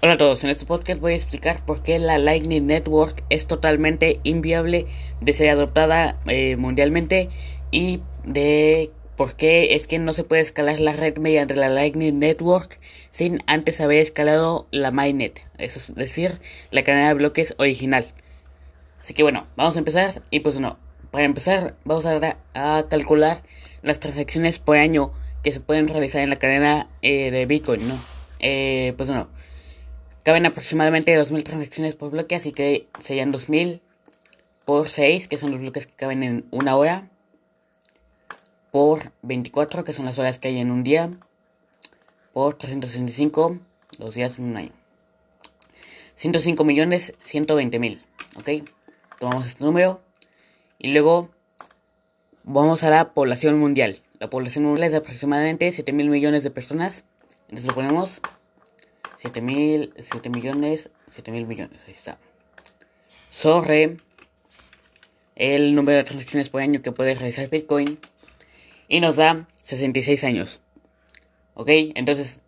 Hola a todos, en este podcast voy a explicar por qué la Lightning Network es totalmente inviable de ser adoptada eh, mundialmente y de por qué es que no se puede escalar la red mediante la Lightning Network sin antes haber escalado la Mainnet, eso es decir, la cadena de bloques original. Así que bueno, vamos a empezar y pues no, para empezar vamos a, calcular las transacciones por año que se pueden realizar en la cadena eh, de Bitcoin, ¿no? Eh, pues no. Caben aproximadamente 2.000 transacciones por bloque, así que serían 2.000 por 6, que son los bloques que caben en una hora, por 24, que son las horas que hay en un día, por 365, dos días en un año. 105 millones 120 mil, ¿ok? Tomamos este número y luego vamos a la población mundial. La población mundial es de aproximadamente 7 mil millones de personas. Entonces lo ponemos 7 mil, 7 millones, 7 mil millones. Ahí está. Sobre el número de transacciones por año que puede realizar Bitcoin. Y nos da 66 años. ¿Ok? Entonces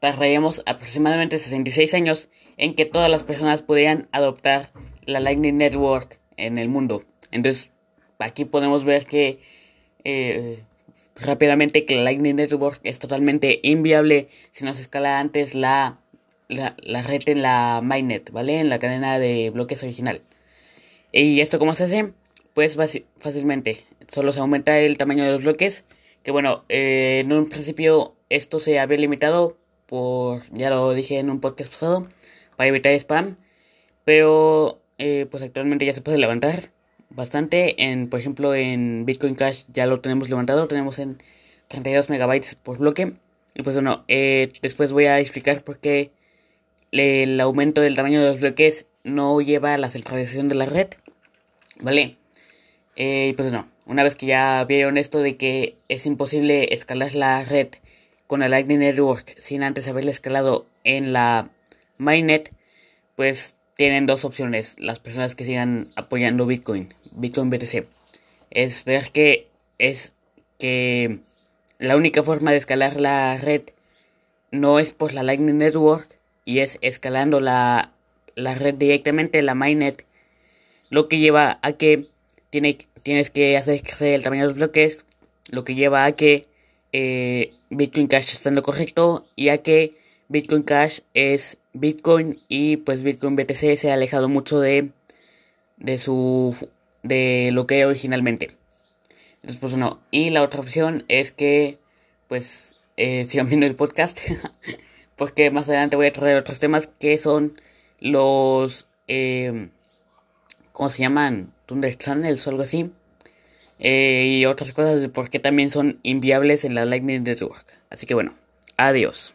tardaríamos aproximadamente 66 años en que todas las personas pudieran adoptar la Lightning Network en el mundo. Entonces aquí podemos ver que eh, rápidamente que la Lightning Network es totalmente inviable si no se escala antes la, la, red en la mainnet, ¿vale? En la cadena de bloques original. ¿Y esto cómo se hace? Pues fácilmente, solo se aumenta el tamaño de los bloques, que bueno, eh, en un principio esto se había limitado por, ya lo dije en un podcast pasado, para evitar spam, pero eh, pues actualmente ya se puede levantar bastante. En, por ejemplo, en Bitcoin Cash ya lo tenemos levantado, tenemos en 32 megabytes por bloque. Y pues bueno, eh, después voy a explicar por qué el aumento del tamaño de los bloques no lleva a la centralización de la red. ¿Vale? Eh, pues bueno, una vez que ya vieron esto de que es imposible escalar la red con el Lightning Network sin antes haberla escalado en la mainnet, pues tienen dos opciones las personas que sigan apoyando Bitcoin, Bitcoin BTC. Es ver que es que la única forma de escalar la red no es por la Lightning Network y es escalando la, la red directamente, la mainnet, lo que lleva a que tiene, tienes que hacer crecer el tamaño de los bloques, lo que lleva a que eh, Bitcoin Cash está en lo correcto y a que Bitcoin Cash es Bitcoin y pues Bitcoin BTC se ha alejado mucho de de su de lo que era originalmente. Entonces pues no. Y la otra opción es que pues eh, sigan viendo el podcast porque más adelante voy a traer otros temas que son los eh, ¿cómo se llaman? Thunder Channels o algo así. Eh, y otras cosas de por qué también son inviables en la Lightning Network. Así que bueno, adiós.